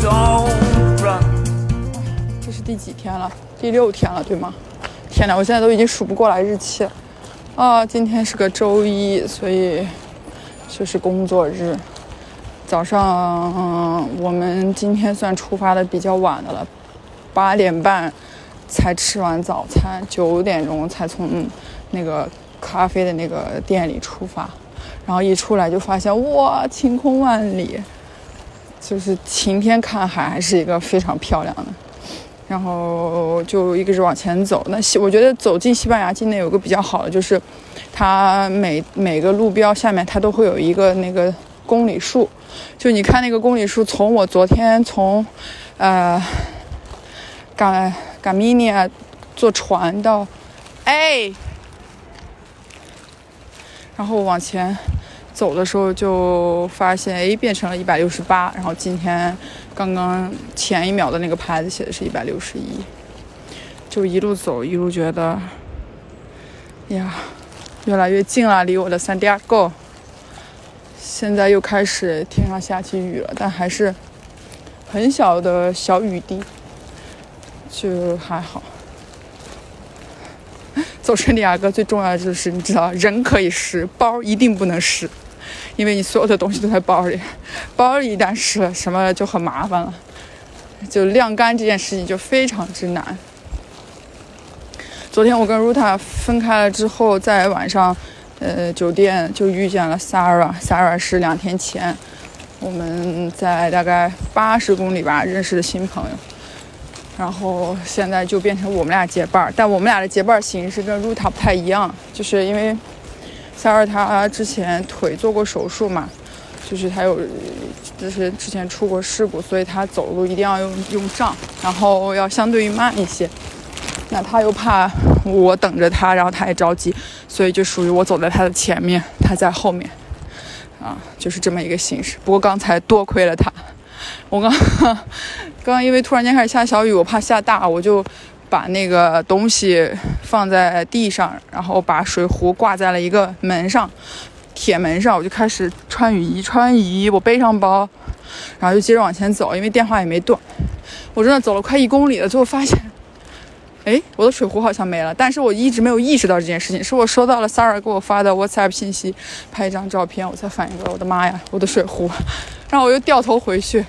Gotta do right. Taking some of my lines and you made them into your own. Into your own. Turn your back and don't run. 这是第几天了？第六天了，对吗？天哪，我现在都已经数不过来日期了。啊，今天是个周一，所以就是工作日。早上、嗯我们今天算出发的比较晚的了，八点半才吃完早餐，九点钟才从那个咖啡的那个店里出发，然后一出来就发现哇，晴空万里，就是晴天看海，还是一个非常漂亮的。然后就一个是往前走。那西，我觉得走进西班牙境内有个比较好的，就是它每每个路标下面它都会有一个那个公里数，就你看那个公里数，从我昨天从呃赶赶米尼亚坐船到，哎，然后往前走的时候就发现，哎，变成了一百六十八，然后今天刚刚前一秒的那个牌子写的是一百六十一，就一路走一路觉得，呀，越来越近了，离我的三迪亚哥。现在又开始天上下起雨了，但还是很小的小雨滴，就还好。走圣地亚哥最重要的就是你知道，人可以湿，包一定不能湿，因为你所有的东西都在包里，包里一旦湿了，什么就很麻烦了，就晾干这件事情就非常之难。昨天我跟 Ruta 分开了之后，在晚上，呃，酒店就遇见了 Sara，Sara 是两天前我们在大概八十公里吧认识的新朋友，然后现在就变成我们俩结伴儿，但我们俩的结伴儿形式跟 Ruta 不太一样，就是因为三儿他之前腿做过手术嘛，就是他有，就是之前出过事故，所以他走路一定要用用杖，然后要相对于慢一些。那他又怕我等着他，然后他也着急，所以就属于我走在他的前面，他在后面，啊，就是这么一个形式。不过刚才多亏了他，我刚刚刚因为突然间开始下小雨，我怕下大，我就把那个东西放在地上，然后把水壶挂在了一个门上，铁门上，我就开始穿雨衣，穿雨衣我背上包，然后就接着往前走，因为电话也没断。我真的走了快一公里了，最后发现。哎，我的水壶好像没了，但是我一直没有意识到这件事情，是我收到了 Sarah 给我发的 WhatsApp 信息，拍一张照片，我才反应过来，我的妈呀，我的水壶！然后我又掉头回去，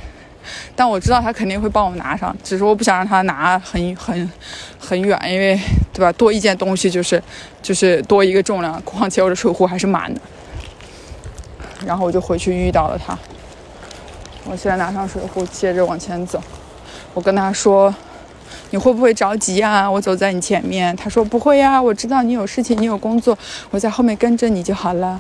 但我知道他肯定会帮我拿上，只是我不想让他拿很很很远，因为对吧，多一件东西就是就是多一个重量，况且我的水壶还是满的。然后我就回去遇到了他，我现在拿上水壶，接着往前走，我跟他说。你会不会着急呀？我走在你前面。他说不会呀，我知道你有事情，你有工作，我在后面跟着你就好了。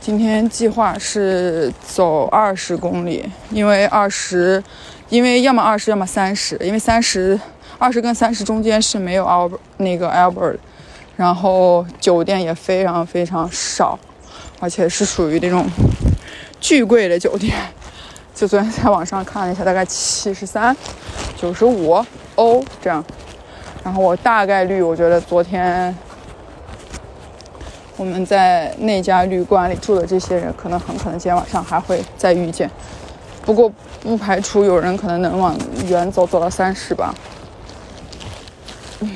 今天计划是走二十公里，因为二十，因为要么二十，要么三十，因为三十，二十跟三十中间是没有 our 那个 Albert，然后酒店也非常非常少，而且是属于那种巨贵的酒店。就昨天在网上看了一下，大概七十三、九十五欧这样。然后我大概率，我觉得昨天我们在那家旅馆里住的这些人，可能很可能今天晚上还会再遇见。不过不排除有人可能能往远走，走到三十吧。嗯。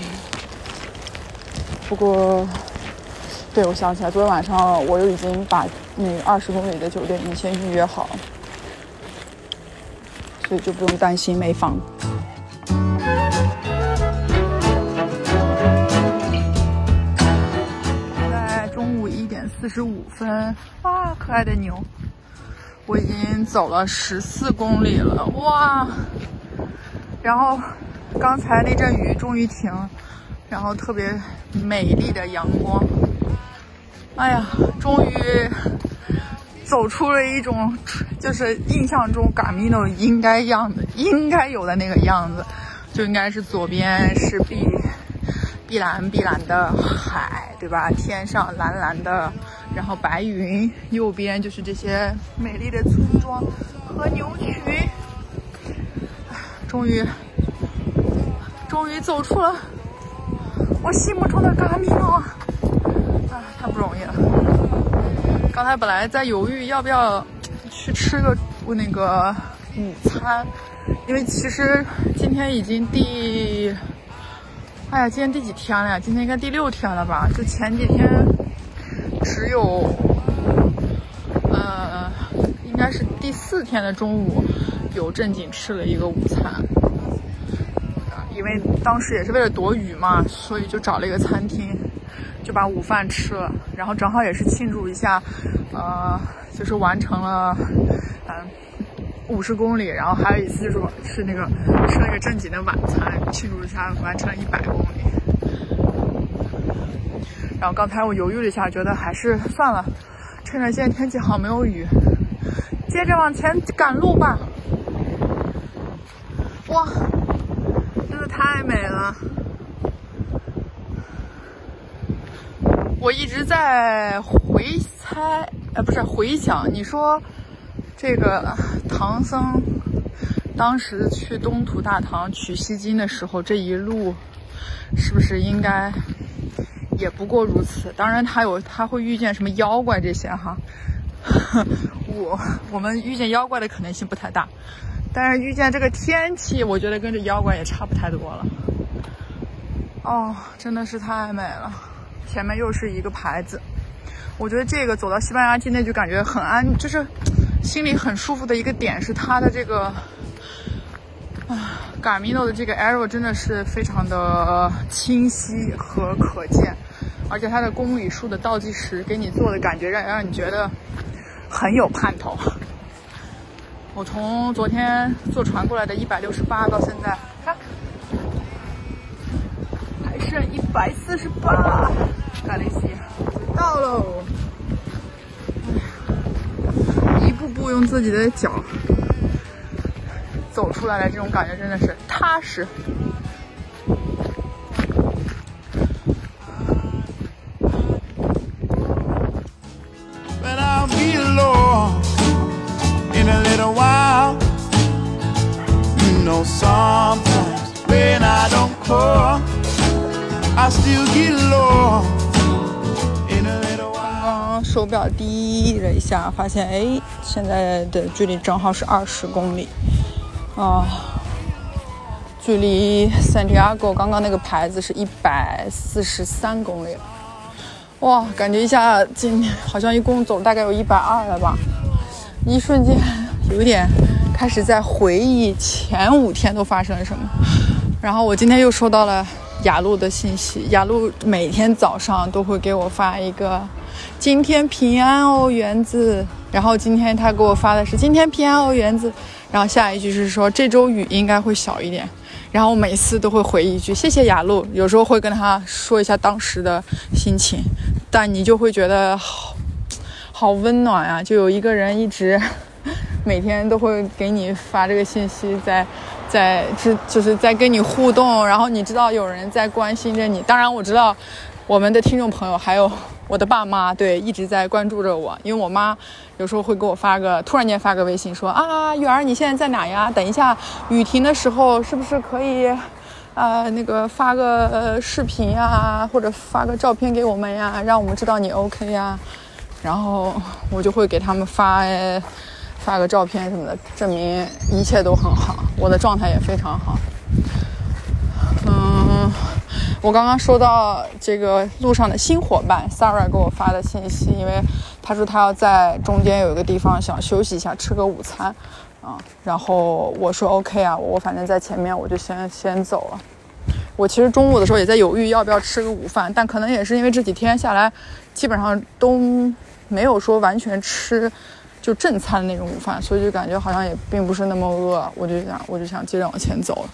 不过，对，我想起来，昨天晚上我又已经把那二十公里的酒店已经先预约好了。所以就不用担心没房。四十五分，哇，可爱的牛！我已经走了十四公里了，哇！然后刚才那阵雨终于停，然后特别美丽的阳光，哎呀，终于走出了一种就是印象中嘎米诺应该样子，应该有的那个样子，就应该是左边是碧碧蓝碧蓝的海，对吧？天上蓝蓝的，然后白云，右边就是这些美丽的村庄和牛群。终于，终于走出了我心目中的 Gamino 啊！太不容易了。刚才本来在犹豫要不要去吃个那个午餐，因为其实今天已经第，哎呀，今天第几天了呀？今天应该第六天了吧？就前几天只有，呃，应该是第四天的中午有正经吃了一个午餐，因为当时也是为了躲雨嘛，所以就找了一个餐厅。就把午饭吃了，然后正好也是庆祝一下，呃，就是完成了，嗯，五十公里，然后还有一次就是是那个吃了一个正经的晚餐，庆祝一下完成了一百公里。然后刚才我犹豫了一下，觉得还是算了，趁着现在天气好没有雨，接着往前赶路吧。哇，真的太美了。我一直在回猜，呃，不是回想，你说这个唐僧当时去东土大唐取西经的时候，这一路是不是应该也不过如此？当然，他有他会遇见什么妖怪这些哈，我我们遇见妖怪的可能性不太大，但是遇见这个天气，我觉得跟这妖怪也差不太多了。哦，真的是太美了。前面又是一个牌子，我觉得这个走到西班牙境内就感觉很安，就是心里很舒服的一个点是它的这个啊，Gamino 的这个 arrow 真的是非常的清晰和可见，而且它的公里数的倒计时给你做的感觉让让你觉得很有盼头。我从昨天坐船过来的一百六十八到现在，看还剩一百四十八。卡雷西到喽！一步步用自己的脚走出来的这种感觉真的是踏实。滴了一下，发现哎，现在的距离正好是二十公里，啊，距离 Santiago 刚刚那个牌子是一百四十三公里。哇，感觉一下今天好像一共走大概有一百二了吧，一瞬间有点开始在回忆前五天都发生了什么。然后我今天又收到了雅露的信息，雅露每天早上都会给我发一个“今天平安哦，园子”。然后今天他给我发的是“今天平安哦，园子”，然后下一句是说这周雨应该会小一点。然后我每次都会回一句谢谢雅露，有时候会跟他说一下当时的心情，但你就会觉得好好温暖啊，就有一个人一直 每天都会给你发这个信息，在在是就是在跟你互动，然后你知道有人在关心着你。当然我知道我们的听众朋友还有我的爸妈，对，一直在关注着我，因为我妈有时候会给我发个突然间发个微信说啊，雨儿你现在在哪呀？等一下雨停的时候是不是可以？呃，那个发个视频呀，或者发个照片给我们呀，让我们知道你 OK 呀。然后我就会给他们发发个照片什么的，证明一切都很好，我的状态也非常好。嗯，我刚刚收到这个路上的新伙伴 s a r a 给我发的信息，因为他说他要在中间有一个地方想休息一下，吃个午餐。啊，然后我说 OK 啊，我反正在前面，我就先先走了。我其实中午的时候也在犹豫要不要吃个午饭，但可能也是因为这几天下来，基本上都没有说完全吃就正餐那种午饭，所以就感觉好像也并不是那么饿，我就想我就想接着往前走了。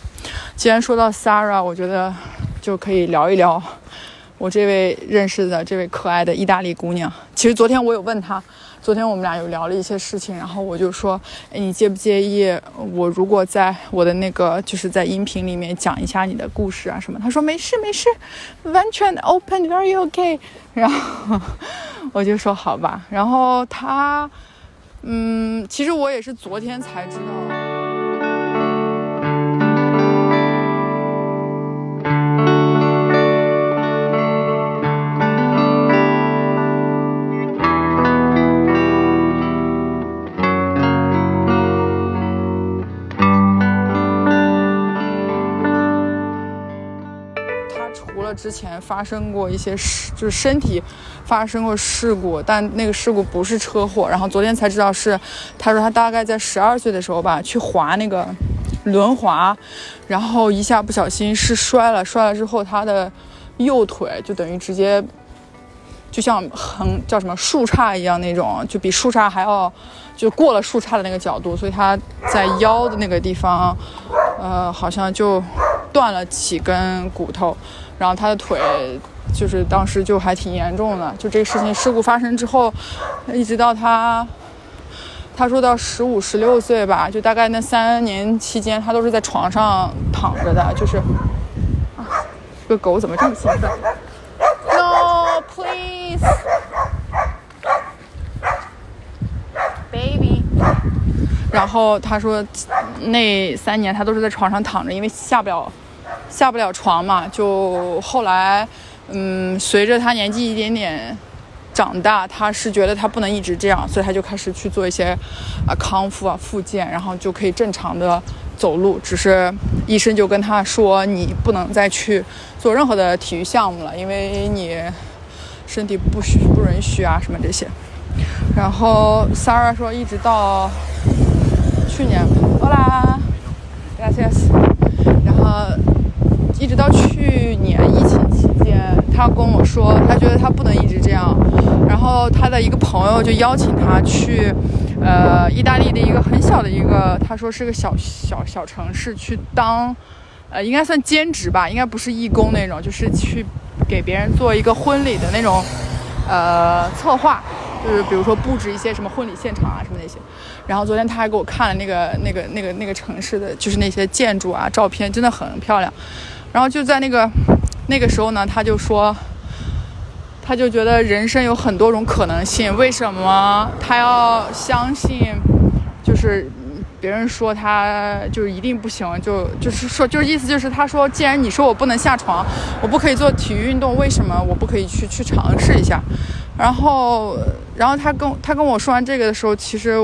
既然说到 Sarah，我觉得就可以聊一聊我这位认识的这位可爱的意大利姑娘。其实昨天我有问她，昨天我们俩有聊了一些事情，然后我就说，哎，你介不介意我如果在我的那个就是在音频里面讲一下你的故事啊什么？她说没事没事，完全 open very OK。然后我就说好吧。然后她，嗯，其实我也是昨天才知道。之前发生过一些事，就是身体发生过事故，但那个事故不是车祸。然后昨天才知道是，他说他大概在十二岁的时候吧，去滑那个轮滑，然后一下不小心是摔了，摔了之后他的右腿就等于直接就像横叫什么树杈一样那种，就比树杈还要就过了树杈的那个角度，所以他在腰的那个地方，呃，好像就断了几根骨头。然后他的腿，就是当时就还挺严重的。就这个事情事故发生之后，一直到他，他说到十五、十六岁吧，就大概那三年期间，他都是在床上躺着的。就是，啊，这个狗怎么这么兴奋？No, please, baby。然后他说，那三年他都是在床上躺着，因为下不了。下不了床嘛，就后来，嗯，随着他年纪一点点长大，他是觉得他不能一直这样，所以他就开始去做一些啊康复啊复健，然后就可以正常的走路。只是医生就跟他说，你不能再去做任何的体育项目了，因为你身体不许不允许啊什么这些。然后 Sarah 说，一直到去年，Hola，Gracias，然后。一直到去年疫情期间，他跟我说，他觉得他不能一直这样。然后他的一个朋友就邀请他去，呃，意大利的一个很小的一个，他说是个小小小城市去当，呃，应该算兼职吧，应该不是义工那种，就是去给别人做一个婚礼的那种，呃，策划，就是比如说布置一些什么婚礼现场啊什么那些。然后昨天他还给我看了那个那个那个那个城市的就是那些建筑啊照片，真的很漂亮。然后就在那个那个时候呢，他就说，他就觉得人生有很多种可能性。为什么他要相信？就是别人说他就一定不行，就就是说，就是意思就是他说，既然你说我不能下床，我不可以做体育运动，为什么我不可以去去尝试一下？然后，然后他跟他跟我说完这个的时候，其实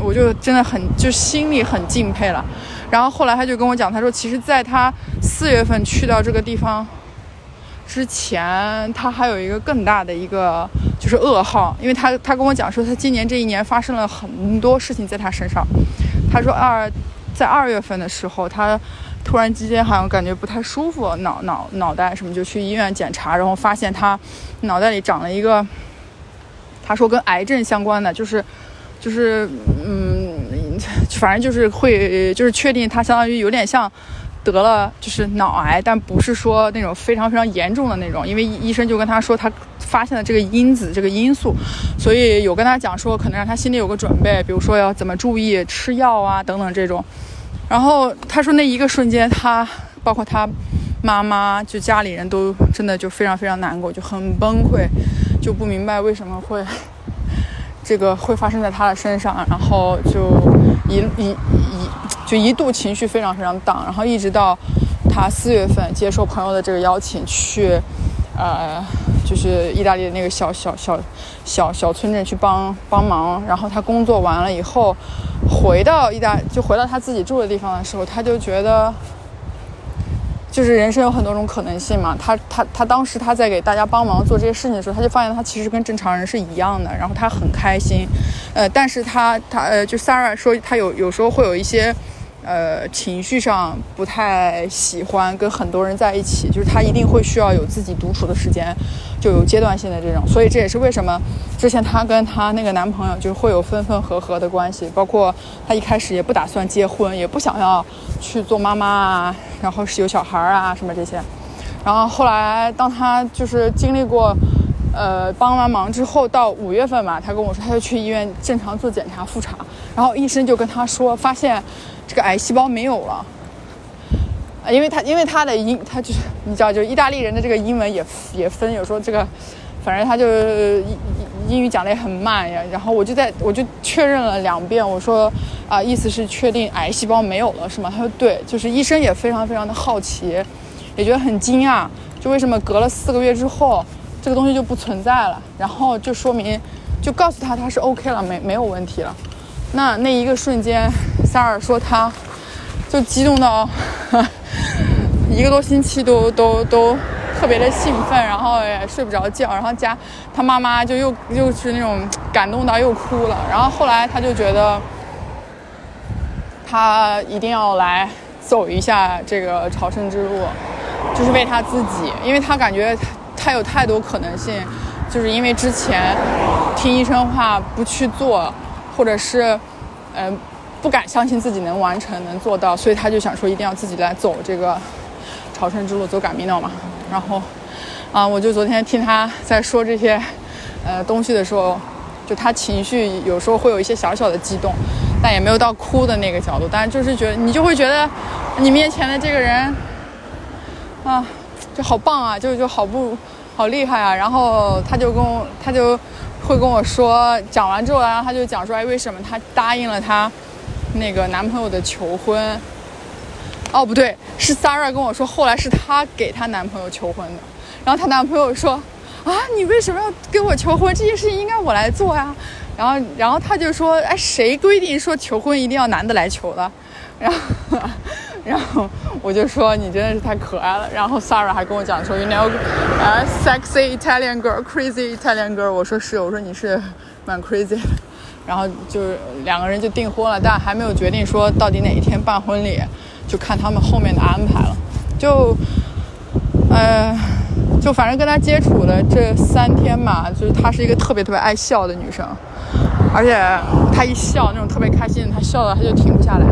我就真的很就心里很敬佩了。然后后来他就跟我讲，他说其实在他四月份去到这个地方之前，他还有一个更大的一个就是噩耗，因为他他跟我讲说，他今年这一年发生了很多事情在他身上。他说二在二月份的时候，他突然之间好像感觉不太舒服，脑脑脑袋什么就去医院检查，然后发现他脑袋里长了一个，他说跟癌症相关的，就是就是嗯。反正就是会，就是确定他相当于有点像得了就是脑癌，但不是说那种非常非常严重的那种，因为医生就跟他说他发现了这个因子这个因素，所以有跟他讲说可能让他心里有个准备，比如说要怎么注意吃药啊等等这种。然后他说那一个瞬间，他包括他妈妈就家里人都真的就非常非常难过，就很崩溃，就不明白为什么会。这个会发生在他的身上，然后就一一一就一度情绪非常非常荡，然后一直到他四月份接受朋友的这个邀请去，呃，就是意大利的那个小小小小小村镇去帮帮忙，然后他工作完了以后回到意大就回到他自己住的地方的时候，他就觉得。就是人生有很多种可能性嘛，他他他当时他在给大家帮忙做这些事情的时候，他就发现他其实跟正常人是一样的，然后他很开心，呃，但是他他呃，就 Sarah 说他有有时候会有一些。呃，情绪上不太喜欢跟很多人在一起，就是他一定会需要有自己独处的时间，就有阶段性的这种。所以这也是为什么之前她跟她那个男朋友就会有分分合合的关系，包括她一开始也不打算结婚，也不想要去做妈妈啊，然后是有小孩啊什么这些。然后后来当他就是经历过，呃，帮完忙之后，到五月份嘛，他跟我说他就去医院正常做检查复查，然后医生就跟他说发现这个癌细胞没有了。啊，因为他因为他的英他就是你知道，就意大利人的这个英文也也分，有时候这个反正他就英语讲的也很慢呀。然后我就在我就确认了两遍，我说啊，意思是确定癌细胞没有了是吗？他说对，就是医生也非常非常的好奇，也觉得很惊讶，就为什么隔了四个月之后这个东西就不存在了？然后就说明就告诉他他是 OK 了，没没有问题了。那那一个瞬间，萨尔说他就激动到。一个多星期都都都特别的兴奋，然后也睡不着觉，然后家他妈妈就又又是那种感动到又哭了，然后后来他就觉得他一定要来走一下这个朝圣之路，就是为他自己，因为他感觉他有太多可能性，就是因为之前听医生话不去做，或者是嗯不敢相信自己能完成能做到，所以他就想说一定要自己来走这个。朝圣之路走赶米诺嘛，然后，啊，我就昨天听他在说这些，呃，东西的时候，就他情绪有时候会有一些小小的激动，但也没有到哭的那个角度，但是就是觉得你就会觉得，你面前的这个人，啊，就好棒啊，就就好不，好厉害啊，然后他就跟我，他就会跟我说，讲完之后，然后他就讲说，哎，为什么他答应了他那个男朋友的求婚。哦，不对，是 s a r a 跟我说，后来是她给她男朋友求婚的。然后她男朋友说：“啊，你为什么要跟我求婚？这件事情应该我来做呀。”然后，然后他就说：“哎，谁规定说求婚一定要男的来求的？”然后，然后我就说：“你真的是太可爱了。”然后 s a r a 还跟我讲说：“You know，啊，sexy Italian girl，crazy Italian girl。”我说是，我说你是蛮 crazy。然后就两个人就订婚了，但还没有决定说到底哪一天办婚礼。就看他们后面的安排了，就，呃，就反正跟他接触的这三天嘛，就是她是一个特别特别爱笑的女生，而且她一笑那种特别开心，她笑的她就停不下来。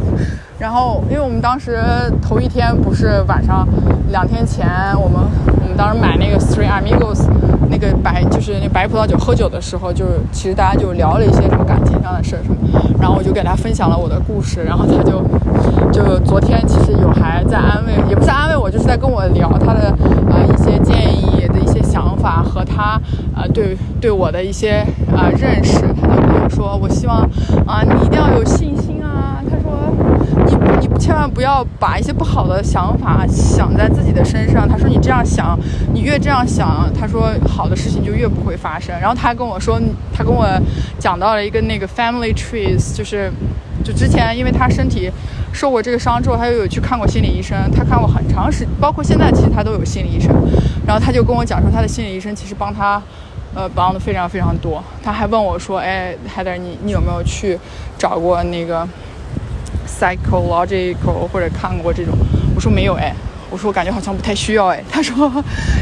然后，因为我们当时头一天不是晚上，两天前我们我们当时买那个 Three Amigos。那个白就是那白葡萄酒，喝酒的时候就其实大家就聊了一些什么感情上的事什么，然后我就给他分享了我的故事，然后他就就昨天其实有还在安慰，也不是安慰我，就是在跟我聊他的呃一些建议的一些想法和他呃对对我的一些啊认识，他就跟我说，我希望啊你一定要有信，千万不要把一些不好的想法想在自己的身上。他说你这样想，你越这样想，他说好的事情就越不会发生。然后他还跟我说，他跟我讲到了一个那个 family trees，就是就之前因为他身体受过这个伤之后，他又有去看过心理医生，他看过很长时，包括现在其实他都有心理医生。然后他就跟我讲说，他的心理医生其实帮他呃帮的非常非常多。他还问我说，哎，Heather，你你有没有去找过那个？psychological 或者看过这种，我说没有哎，我说我感觉好像不太需要哎。他说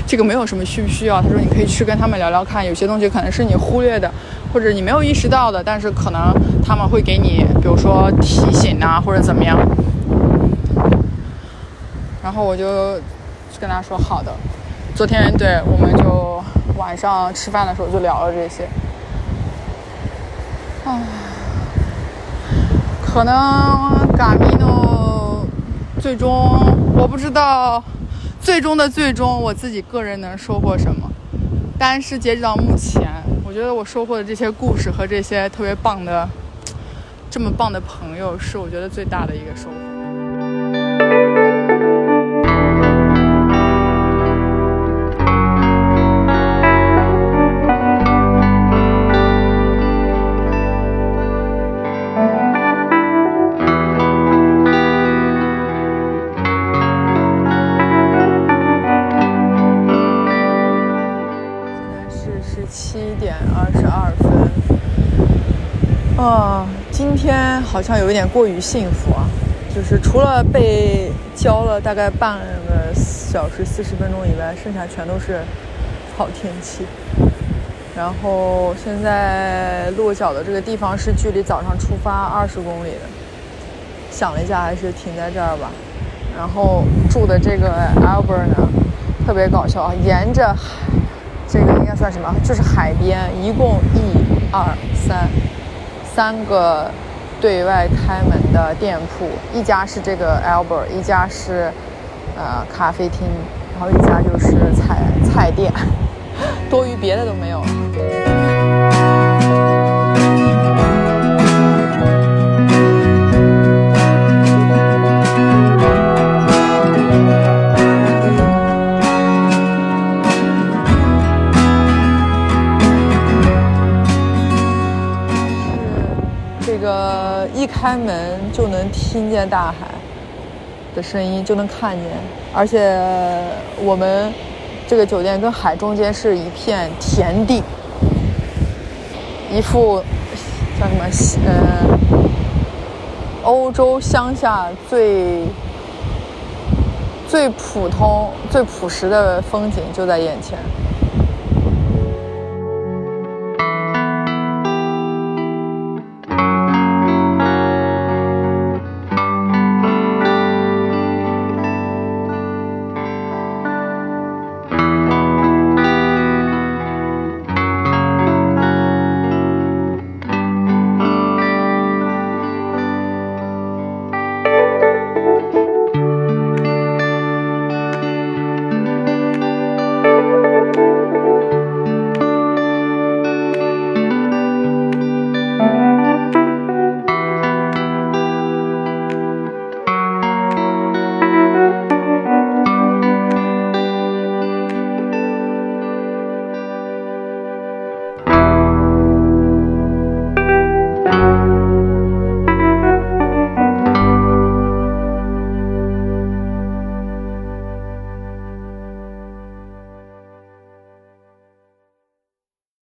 这个没有什么需不需要，他说你可以去跟他们聊聊看，有些东西可能是你忽略的，或者你没有意识到的，但是可能他们会给你，比如说提醒啊或者怎么样。然后我就跟他说好的。昨天对我们就晚上吃饭的时候就聊了这些。可能嘎米诺最终我不知道，最终的最终我自己个人能收获什么，但是截止到目前，我觉得我收获的这些故事和这些特别棒的、这么棒的朋友，是我觉得最大的一个收获。好像有一点过于幸福啊，就是除了被浇了大概半个小时四十分钟以外，剩下全都是好天气。然后现在落脚的这个地方是距离早上出发二十公里的，想了一下，还是停在这儿吧。然后住的这个 Albert 呢，特别搞笑啊！沿着，这个应该算什么？就是海边，一共一、二、三，三个对外开门的店铺，一家是这个 Albert，一家是呃咖啡厅，然后一家就是菜菜店，多余别的都没有了。一开门就能听见大海的声音，就能看见，而且我们这个酒店跟海中间是一片田地，一副叫什么呃，欧洲乡下最最普通、最朴实的风景就在眼前。